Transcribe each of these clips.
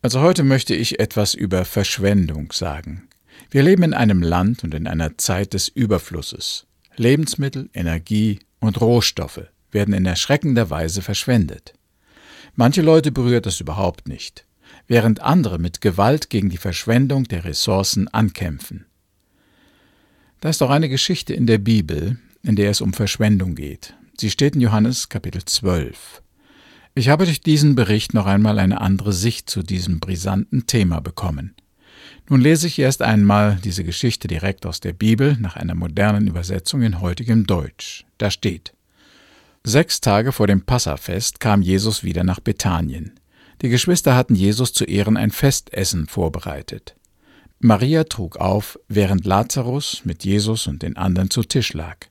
Also heute möchte ich etwas über Verschwendung sagen. Wir leben in einem Land und in einer Zeit des Überflusses. Lebensmittel, Energie und Rohstoffe werden in erschreckender Weise verschwendet. Manche Leute berührt das überhaupt nicht, während andere mit Gewalt gegen die Verschwendung der Ressourcen ankämpfen. Da ist auch eine Geschichte in der Bibel, in der es um Verschwendung geht. Sie steht in Johannes Kapitel 12. Ich habe durch diesen Bericht noch einmal eine andere Sicht zu diesem brisanten Thema bekommen. Nun lese ich erst einmal diese Geschichte direkt aus der Bibel nach einer modernen Übersetzung in heutigem Deutsch. Da steht Sechs Tage vor dem Passafest kam Jesus wieder nach Bethanien. Die Geschwister hatten Jesus zu Ehren ein Festessen vorbereitet. Maria trug auf, während Lazarus mit Jesus und den anderen zu Tisch lag.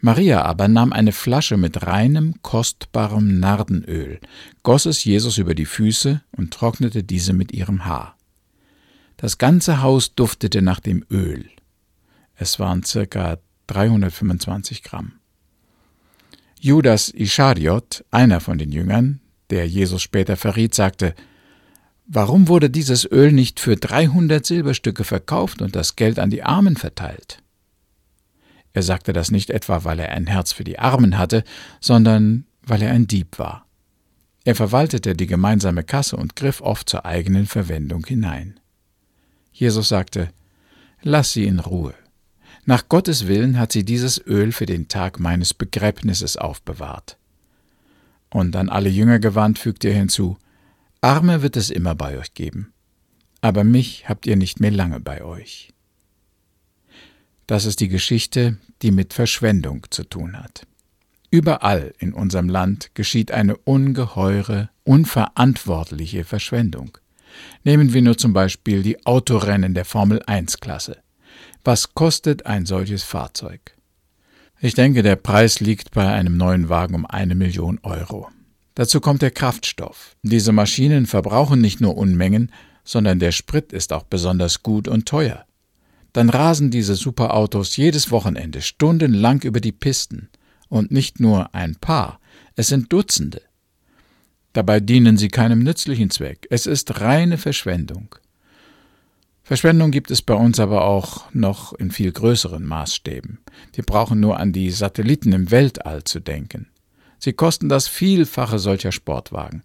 Maria aber nahm eine Flasche mit reinem, kostbarem Nardenöl, goss es Jesus über die Füße und trocknete diese mit ihrem Haar. Das ganze Haus duftete nach dem Öl. Es waren circa 325 Gramm. Judas Ischariot, einer von den Jüngern, der Jesus später verriet, sagte, Warum wurde dieses Öl nicht für 300 Silberstücke verkauft und das Geld an die Armen verteilt? Er sagte das nicht etwa, weil er ein Herz für die Armen hatte, sondern weil er ein Dieb war. Er verwaltete die gemeinsame Kasse und griff oft zur eigenen Verwendung hinein. Jesus sagte, Lass sie in Ruhe. Nach Gottes Willen hat sie dieses Öl für den Tag meines Begräbnisses aufbewahrt. Und an alle Jünger gewandt fügte er hinzu, Arme wird es immer bei euch geben, aber mich habt ihr nicht mehr lange bei euch. Das ist die Geschichte, die mit Verschwendung zu tun hat. Überall in unserem Land geschieht eine ungeheure, unverantwortliche Verschwendung. Nehmen wir nur zum Beispiel die Autorennen der Formel 1 Klasse. Was kostet ein solches Fahrzeug? Ich denke, der Preis liegt bei einem neuen Wagen um eine Million Euro. Dazu kommt der Kraftstoff. Diese Maschinen verbrauchen nicht nur Unmengen, sondern der Sprit ist auch besonders gut und teuer dann rasen diese Superautos jedes Wochenende stundenlang über die Pisten, und nicht nur ein paar, es sind Dutzende. Dabei dienen sie keinem nützlichen Zweck, es ist reine Verschwendung. Verschwendung gibt es bei uns aber auch noch in viel größeren Maßstäben. Wir brauchen nur an die Satelliten im Weltall zu denken. Sie kosten das Vielfache solcher Sportwagen.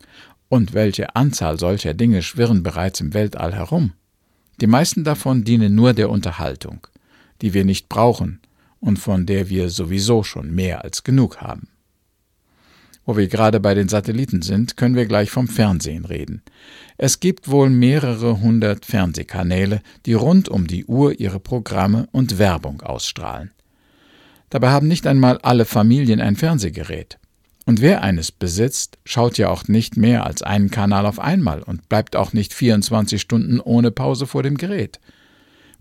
Und welche Anzahl solcher Dinge schwirren bereits im Weltall herum? Die meisten davon dienen nur der Unterhaltung, die wir nicht brauchen und von der wir sowieso schon mehr als genug haben. Wo wir gerade bei den Satelliten sind, können wir gleich vom Fernsehen reden. Es gibt wohl mehrere hundert Fernsehkanäle, die rund um die Uhr ihre Programme und Werbung ausstrahlen. Dabei haben nicht einmal alle Familien ein Fernsehgerät. Und wer eines besitzt, schaut ja auch nicht mehr als einen Kanal auf einmal und bleibt auch nicht 24 Stunden ohne Pause vor dem Gerät.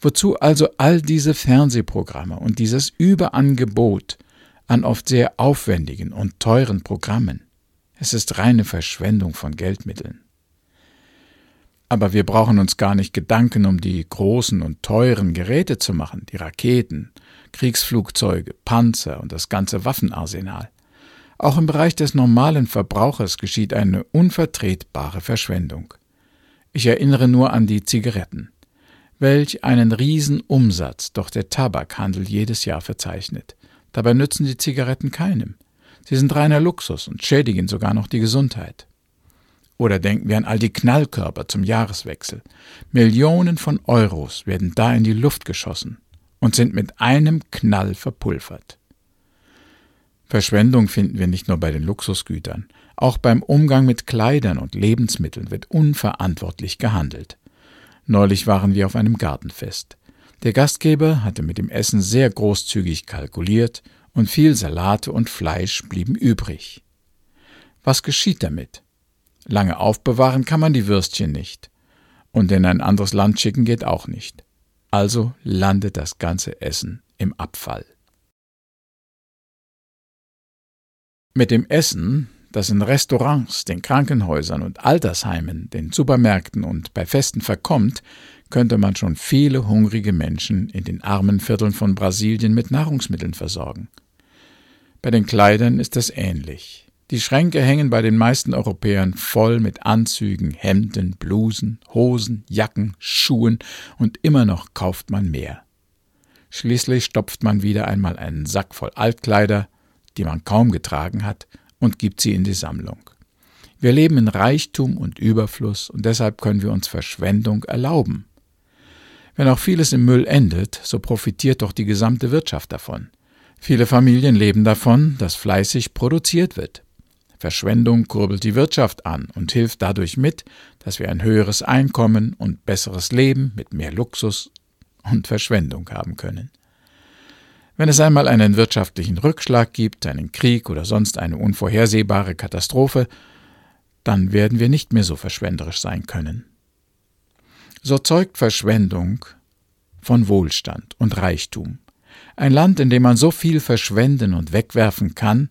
Wozu also all diese Fernsehprogramme und dieses Überangebot an oft sehr aufwendigen und teuren Programmen? Es ist reine Verschwendung von Geldmitteln. Aber wir brauchen uns gar nicht Gedanken um die großen und teuren Geräte zu machen, die Raketen, Kriegsflugzeuge, Panzer und das ganze Waffenarsenal. Auch im Bereich des normalen Verbrauchers geschieht eine unvertretbare Verschwendung. Ich erinnere nur an die Zigaretten. Welch einen Riesenumsatz doch der Tabakhandel jedes Jahr verzeichnet. Dabei nützen die Zigaretten keinem. Sie sind reiner Luxus und schädigen sogar noch die Gesundheit. Oder denken wir an all die Knallkörper zum Jahreswechsel. Millionen von Euros werden da in die Luft geschossen und sind mit einem Knall verpulvert. Verschwendung finden wir nicht nur bei den Luxusgütern, auch beim Umgang mit Kleidern und Lebensmitteln wird unverantwortlich gehandelt. Neulich waren wir auf einem Gartenfest. Der Gastgeber hatte mit dem Essen sehr großzügig kalkuliert und viel Salate und Fleisch blieben übrig. Was geschieht damit? Lange aufbewahren kann man die Würstchen nicht. Und in ein anderes Land schicken geht auch nicht. Also landet das ganze Essen im Abfall. Mit dem Essen, das in Restaurants, den Krankenhäusern und Altersheimen, den Supermärkten und bei Festen verkommt, könnte man schon viele hungrige Menschen in den armen Vierteln von Brasilien mit Nahrungsmitteln versorgen. Bei den Kleidern ist es ähnlich. Die Schränke hängen bei den meisten Europäern voll mit Anzügen, Hemden, Blusen, Hosen, Jacken, Schuhen und immer noch kauft man mehr. Schließlich stopft man wieder einmal einen Sack voll Altkleider, die man kaum getragen hat, und gibt sie in die Sammlung. Wir leben in Reichtum und Überfluss und deshalb können wir uns Verschwendung erlauben. Wenn auch vieles im Müll endet, so profitiert doch die gesamte Wirtschaft davon. Viele Familien leben davon, dass fleißig produziert wird. Verschwendung kurbelt die Wirtschaft an und hilft dadurch mit, dass wir ein höheres Einkommen und besseres Leben mit mehr Luxus und Verschwendung haben können. Wenn es einmal einen wirtschaftlichen Rückschlag gibt, einen Krieg oder sonst eine unvorhersehbare Katastrophe, dann werden wir nicht mehr so verschwenderisch sein können. So zeugt Verschwendung von Wohlstand und Reichtum. Ein Land, in dem man so viel verschwenden und wegwerfen kann,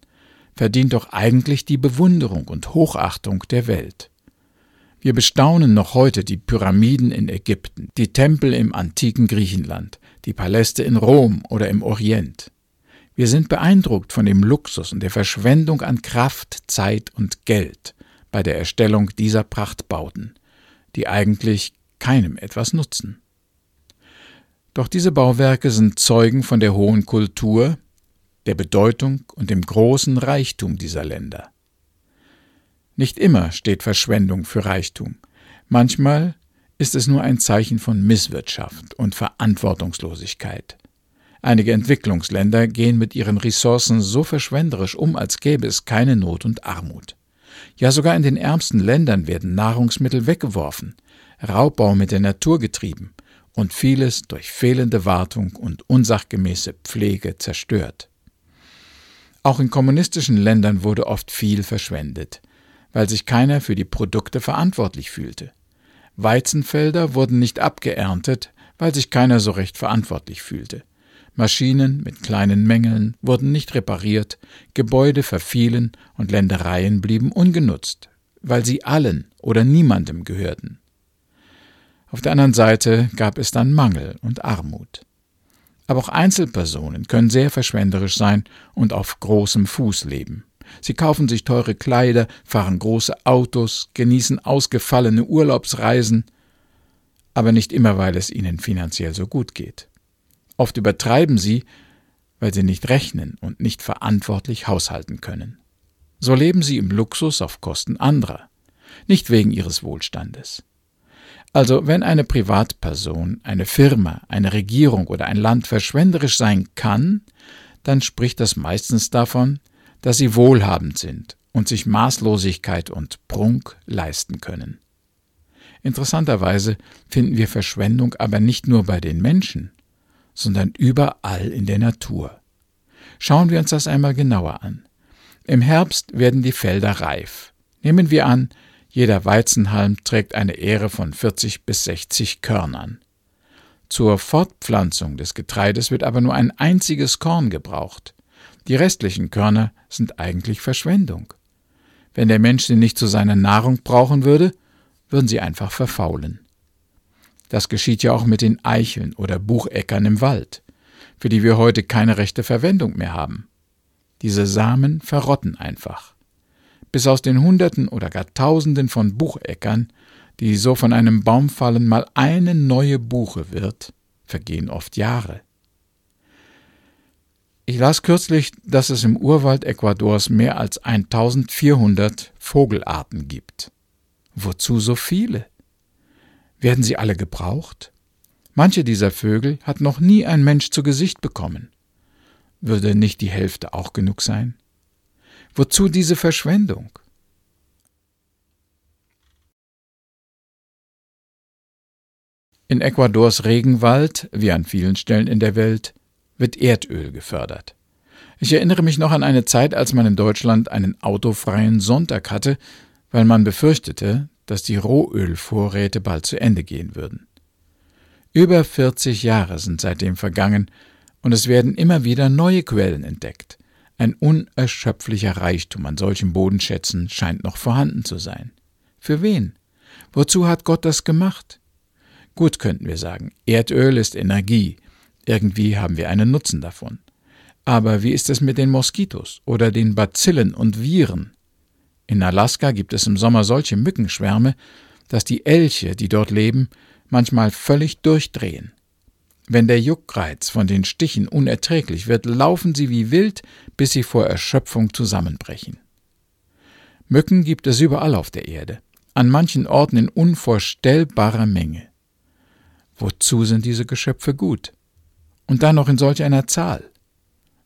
verdient doch eigentlich die Bewunderung und Hochachtung der Welt. Wir bestaunen noch heute die Pyramiden in Ägypten, die Tempel im antiken Griechenland, die Paläste in Rom oder im Orient. Wir sind beeindruckt von dem Luxus und der Verschwendung an Kraft, Zeit und Geld bei der Erstellung dieser Prachtbauten, die eigentlich keinem etwas nutzen. Doch diese Bauwerke sind Zeugen von der hohen Kultur, der Bedeutung und dem großen Reichtum dieser Länder. Nicht immer steht Verschwendung für Reichtum. Manchmal ist es nur ein Zeichen von Misswirtschaft und Verantwortungslosigkeit. Einige Entwicklungsländer gehen mit ihren Ressourcen so verschwenderisch um, als gäbe es keine Not und Armut. Ja, sogar in den ärmsten Ländern werden Nahrungsmittel weggeworfen, Raubbau mit der Natur getrieben und vieles durch fehlende Wartung und unsachgemäße Pflege zerstört. Auch in kommunistischen Ländern wurde oft viel verschwendet, weil sich keiner für die Produkte verantwortlich fühlte. Weizenfelder wurden nicht abgeerntet, weil sich keiner so recht verantwortlich fühlte. Maschinen mit kleinen Mängeln wurden nicht repariert, Gebäude verfielen und Ländereien blieben ungenutzt, weil sie allen oder niemandem gehörten. Auf der anderen Seite gab es dann Mangel und Armut. Aber auch Einzelpersonen können sehr verschwenderisch sein und auf großem Fuß leben. Sie kaufen sich teure Kleider, fahren große Autos, genießen ausgefallene Urlaubsreisen, aber nicht immer, weil es ihnen finanziell so gut geht. Oft übertreiben sie, weil sie nicht rechnen und nicht verantwortlich haushalten können. So leben sie im Luxus auf Kosten anderer, nicht wegen ihres Wohlstandes. Also wenn eine Privatperson, eine Firma, eine Regierung oder ein Land verschwenderisch sein kann, dann spricht das meistens davon, dass sie wohlhabend sind und sich Maßlosigkeit und Prunk leisten können. Interessanterweise finden wir Verschwendung aber nicht nur bei den Menschen, sondern überall in der Natur. Schauen wir uns das einmal genauer an. Im Herbst werden die Felder reif. Nehmen wir an, jeder Weizenhalm trägt eine Ähre von 40 bis 60 Körnern. Zur Fortpflanzung des Getreides wird aber nur ein einziges Korn gebraucht. Die restlichen Körner sind eigentlich Verschwendung. Wenn der Mensch sie nicht zu seiner Nahrung brauchen würde, würden sie einfach verfaulen. Das geschieht ja auch mit den Eicheln oder Bucheckern im Wald, für die wir heute keine rechte Verwendung mehr haben. Diese Samen verrotten einfach bis aus den Hunderten oder gar Tausenden von Bucheckern, die so von einem Baum fallen, mal eine neue Buche wird, vergehen oft Jahre. Ich las kürzlich, dass es im Urwald Ecuadors mehr als 1400 Vogelarten gibt. Wozu so viele? Werden sie alle gebraucht? Manche dieser Vögel hat noch nie ein Mensch zu Gesicht bekommen. Würde nicht die Hälfte auch genug sein? Wozu diese Verschwendung? In Ecuadors Regenwald, wie an vielen Stellen in der Welt, wird Erdöl gefördert. Ich erinnere mich noch an eine Zeit, als man in Deutschland einen autofreien Sonntag hatte, weil man befürchtete, dass die Rohölvorräte bald zu Ende gehen würden. Über 40 Jahre sind seitdem vergangen und es werden immer wieder neue Quellen entdeckt. Ein unerschöpflicher Reichtum an solchen Bodenschätzen scheint noch vorhanden zu sein. Für wen? Wozu hat Gott das gemacht? Gut könnten wir sagen, Erdöl ist Energie, irgendwie haben wir einen Nutzen davon. Aber wie ist es mit den Moskitos oder den Bazillen und Viren, In Alaska gibt es im Sommer solche Mückenschwärme, dass die Elche, die dort leben, manchmal völlig durchdrehen. Wenn der Juckreiz von den Stichen unerträglich wird, laufen sie wie wild, bis sie vor Erschöpfung zusammenbrechen. Mücken gibt es überall auf der Erde, an manchen Orten in unvorstellbarer Menge. Wozu sind diese Geschöpfe gut? Und dann noch in solch einer Zahl.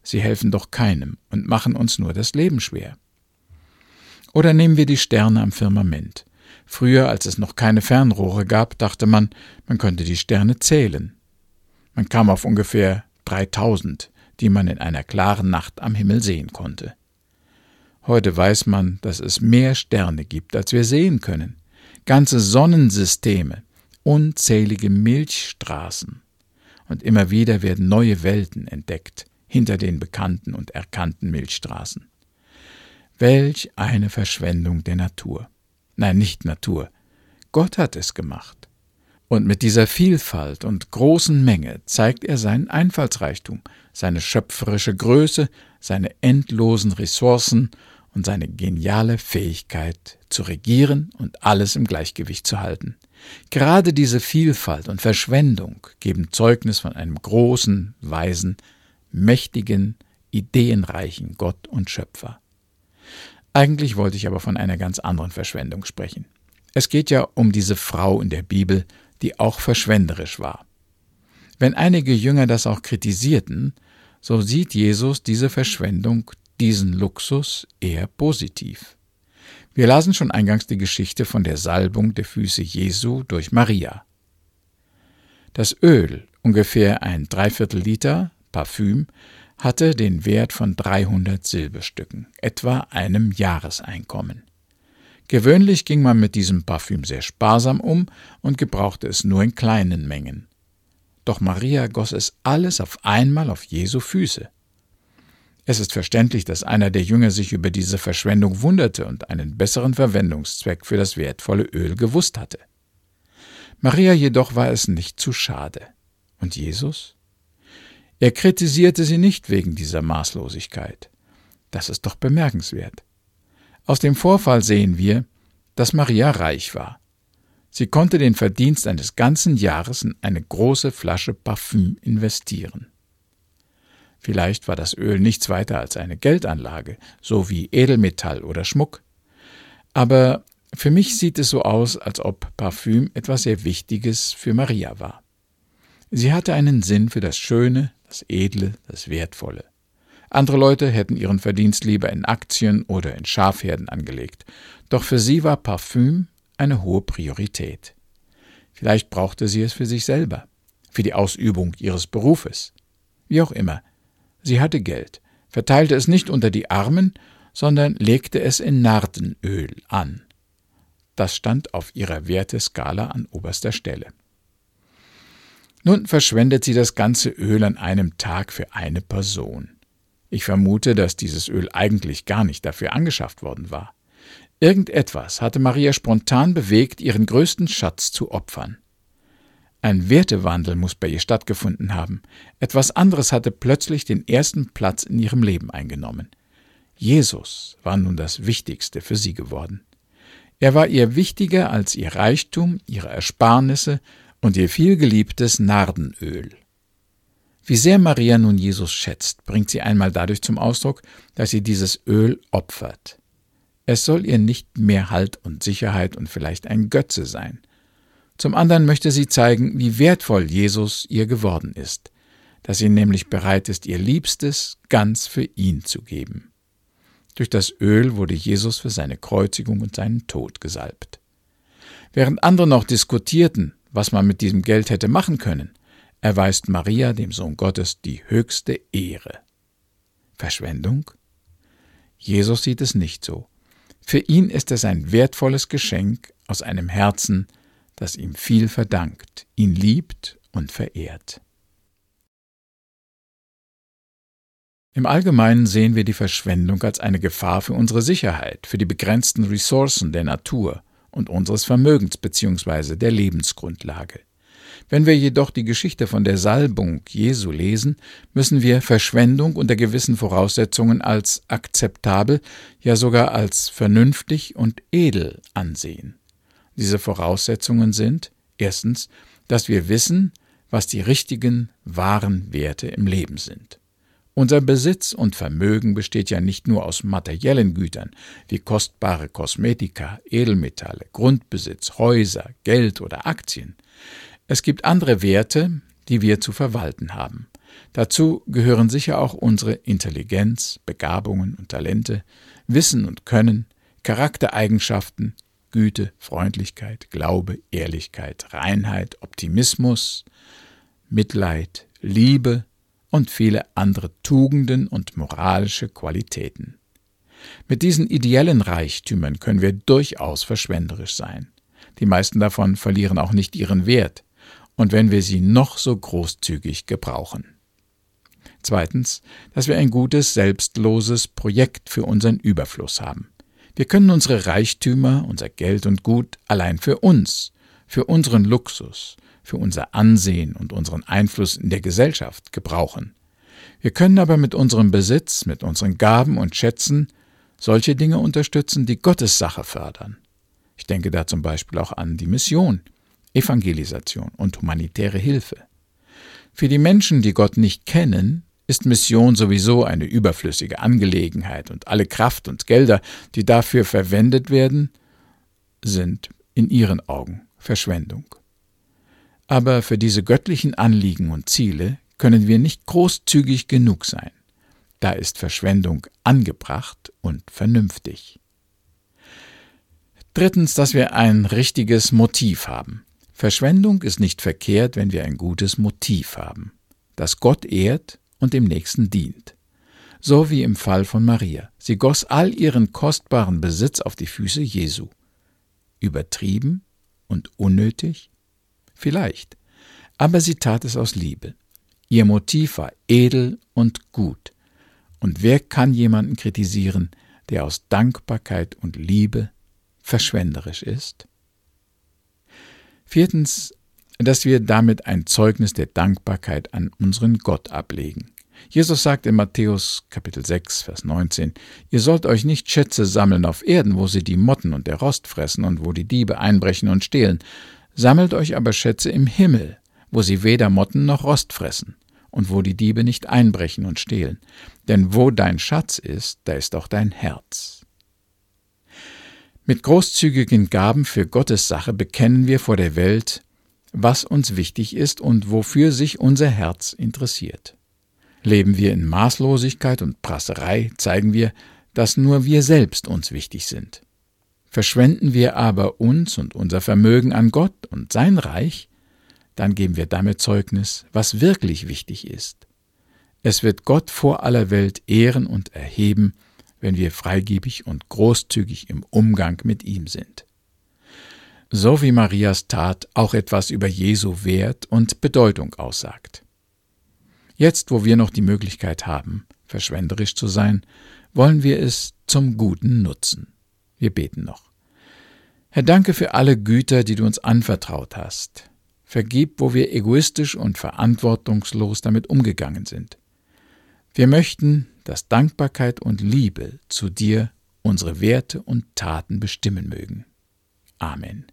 Sie helfen doch keinem und machen uns nur das Leben schwer. Oder nehmen wir die Sterne am Firmament. Früher, als es noch keine Fernrohre gab, dachte man, man könnte die Sterne zählen. Man kam auf ungefähr 3000, die man in einer klaren Nacht am Himmel sehen konnte. Heute weiß man, dass es mehr Sterne gibt, als wir sehen können. Ganze Sonnensysteme, unzählige Milchstraßen. Und immer wieder werden neue Welten entdeckt, hinter den bekannten und erkannten Milchstraßen. Welch eine Verschwendung der Natur. Nein, nicht Natur. Gott hat es gemacht. Und mit dieser Vielfalt und großen Menge zeigt er seinen Einfallsreichtum, seine schöpferische Größe, seine endlosen Ressourcen und seine geniale Fähigkeit zu regieren und alles im Gleichgewicht zu halten. Gerade diese Vielfalt und Verschwendung geben Zeugnis von einem großen, weisen, mächtigen, ideenreichen Gott und Schöpfer. Eigentlich wollte ich aber von einer ganz anderen Verschwendung sprechen. Es geht ja um diese Frau in der Bibel, die auch verschwenderisch war. Wenn einige Jünger das auch kritisierten, so sieht Jesus diese Verschwendung, diesen Luxus eher positiv. Wir lasen schon eingangs die Geschichte von der Salbung der Füße Jesu durch Maria. Das Öl, ungefähr ein Dreiviertel Liter Parfüm, hatte den Wert von 300 Silberstücken, etwa einem Jahreseinkommen. Gewöhnlich ging man mit diesem Parfüm sehr sparsam um und gebrauchte es nur in kleinen Mengen. Doch Maria goss es alles auf einmal auf Jesu Füße. Es ist verständlich, dass einer der Jünger sich über diese Verschwendung wunderte und einen besseren Verwendungszweck für das wertvolle Öl gewusst hatte. Maria jedoch war es nicht zu schade. Und Jesus? Er kritisierte sie nicht wegen dieser Maßlosigkeit. Das ist doch bemerkenswert. Aus dem Vorfall sehen wir, dass Maria reich war. Sie konnte den Verdienst eines ganzen Jahres in eine große Flasche Parfüm investieren. Vielleicht war das Öl nichts weiter als eine Geldanlage, so wie Edelmetall oder Schmuck. Aber für mich sieht es so aus, als ob Parfüm etwas sehr Wichtiges für Maria war. Sie hatte einen Sinn für das Schöne, das Edle, das Wertvolle. Andere Leute hätten ihren Verdienst lieber in Aktien oder in Schafherden angelegt, doch für sie war Parfüm eine hohe Priorität. Vielleicht brauchte sie es für sich selber, für die Ausübung ihres Berufes. Wie auch immer, sie hatte Geld, verteilte es nicht unter die Armen, sondern legte es in Nardenöl an. Das stand auf ihrer Werteskala an oberster Stelle. Nun verschwendet sie das ganze Öl an einem Tag für eine Person. Ich vermute, dass dieses Öl eigentlich gar nicht dafür angeschafft worden war. Irgendetwas hatte Maria spontan bewegt, ihren größten Schatz zu opfern. Ein Wertewandel muss bei ihr stattgefunden haben. Etwas anderes hatte plötzlich den ersten Platz in ihrem Leben eingenommen. Jesus war nun das Wichtigste für sie geworden. Er war ihr wichtiger als ihr Reichtum, ihre Ersparnisse und ihr vielgeliebtes Nardenöl. Wie sehr Maria nun Jesus schätzt, bringt sie einmal dadurch zum Ausdruck, dass sie dieses Öl opfert. Es soll ihr nicht mehr Halt und Sicherheit und vielleicht ein Götze sein. Zum anderen möchte sie zeigen, wie wertvoll Jesus ihr geworden ist, dass sie nämlich bereit ist, ihr Liebstes ganz für ihn zu geben. Durch das Öl wurde Jesus für seine Kreuzigung und seinen Tod gesalbt. Während andere noch diskutierten, was man mit diesem Geld hätte machen können, erweist Maria dem Sohn Gottes die höchste Ehre. Verschwendung? Jesus sieht es nicht so. Für ihn ist es ein wertvolles Geschenk aus einem Herzen, das ihm viel verdankt, ihn liebt und verehrt. Im Allgemeinen sehen wir die Verschwendung als eine Gefahr für unsere Sicherheit, für die begrenzten Ressourcen der Natur und unseres Vermögens bzw. der Lebensgrundlage. Wenn wir jedoch die Geschichte von der Salbung Jesu lesen, müssen wir Verschwendung unter gewissen Voraussetzungen als akzeptabel, ja sogar als vernünftig und edel ansehen. Diese Voraussetzungen sind erstens, dass wir wissen, was die richtigen, wahren Werte im Leben sind. Unser Besitz und Vermögen besteht ja nicht nur aus materiellen Gütern wie kostbare Kosmetika, Edelmetalle, Grundbesitz, Häuser, Geld oder Aktien. Es gibt andere Werte, die wir zu verwalten haben. Dazu gehören sicher auch unsere Intelligenz, Begabungen und Talente, Wissen und Können, Charaktereigenschaften, Güte, Freundlichkeit, Glaube, Ehrlichkeit, Reinheit, Optimismus, Mitleid, Liebe und viele andere Tugenden und moralische Qualitäten. Mit diesen ideellen Reichtümern können wir durchaus verschwenderisch sein. Die meisten davon verlieren auch nicht ihren Wert, und wenn wir sie noch so großzügig gebrauchen. Zweitens, dass wir ein gutes, selbstloses Projekt für unseren Überfluss haben. Wir können unsere Reichtümer, unser Geld und Gut allein für uns, für unseren Luxus, für unser Ansehen und unseren Einfluss in der Gesellschaft gebrauchen. Wir können aber mit unserem Besitz, mit unseren Gaben und Schätzen solche Dinge unterstützen, die Gottes Sache fördern. Ich denke da zum Beispiel auch an die Mission, Evangelisation und humanitäre Hilfe. Für die Menschen, die Gott nicht kennen, ist Mission sowieso eine überflüssige Angelegenheit und alle Kraft und Gelder, die dafür verwendet werden, sind in ihren Augen Verschwendung. Aber für diese göttlichen Anliegen und Ziele können wir nicht großzügig genug sein. Da ist Verschwendung angebracht und vernünftig. Drittens, dass wir ein richtiges Motiv haben. Verschwendung ist nicht verkehrt, wenn wir ein gutes Motiv haben, das Gott ehrt und dem Nächsten dient. So wie im Fall von Maria. Sie goss all ihren kostbaren Besitz auf die Füße Jesu. Übertrieben und unnötig? Vielleicht. Aber sie tat es aus Liebe. Ihr Motiv war edel und gut. Und wer kann jemanden kritisieren, der aus Dankbarkeit und Liebe verschwenderisch ist? Viertens, dass wir damit ein Zeugnis der Dankbarkeit an unseren Gott ablegen. Jesus sagt in Matthäus Kapitel 6, Vers 19, Ihr sollt euch nicht Schätze sammeln auf Erden, wo sie die Motten und der Rost fressen und wo die Diebe einbrechen und stehlen. Sammelt euch aber Schätze im Himmel, wo sie weder Motten noch Rost fressen und wo die Diebe nicht einbrechen und stehlen. Denn wo dein Schatz ist, da ist auch dein Herz. Mit großzügigen Gaben für Gottes Sache bekennen wir vor der Welt, was uns wichtig ist und wofür sich unser Herz interessiert. Leben wir in Maßlosigkeit und Prasserei, zeigen wir, dass nur wir selbst uns wichtig sind. Verschwenden wir aber uns und unser Vermögen an Gott und sein Reich, dann geben wir damit Zeugnis, was wirklich wichtig ist. Es wird Gott vor aller Welt ehren und erheben, wenn wir freigebig und großzügig im Umgang mit ihm sind. So wie Marias Tat auch etwas über Jesu Wert und Bedeutung aussagt. Jetzt, wo wir noch die Möglichkeit haben, verschwenderisch zu sein, wollen wir es zum Guten nutzen. Wir beten noch. Herr, danke für alle Güter, die du uns anvertraut hast. Vergib, wo wir egoistisch und verantwortungslos damit umgegangen sind. Wir möchten, dass Dankbarkeit und Liebe zu dir unsere Werte und Taten bestimmen mögen. Amen.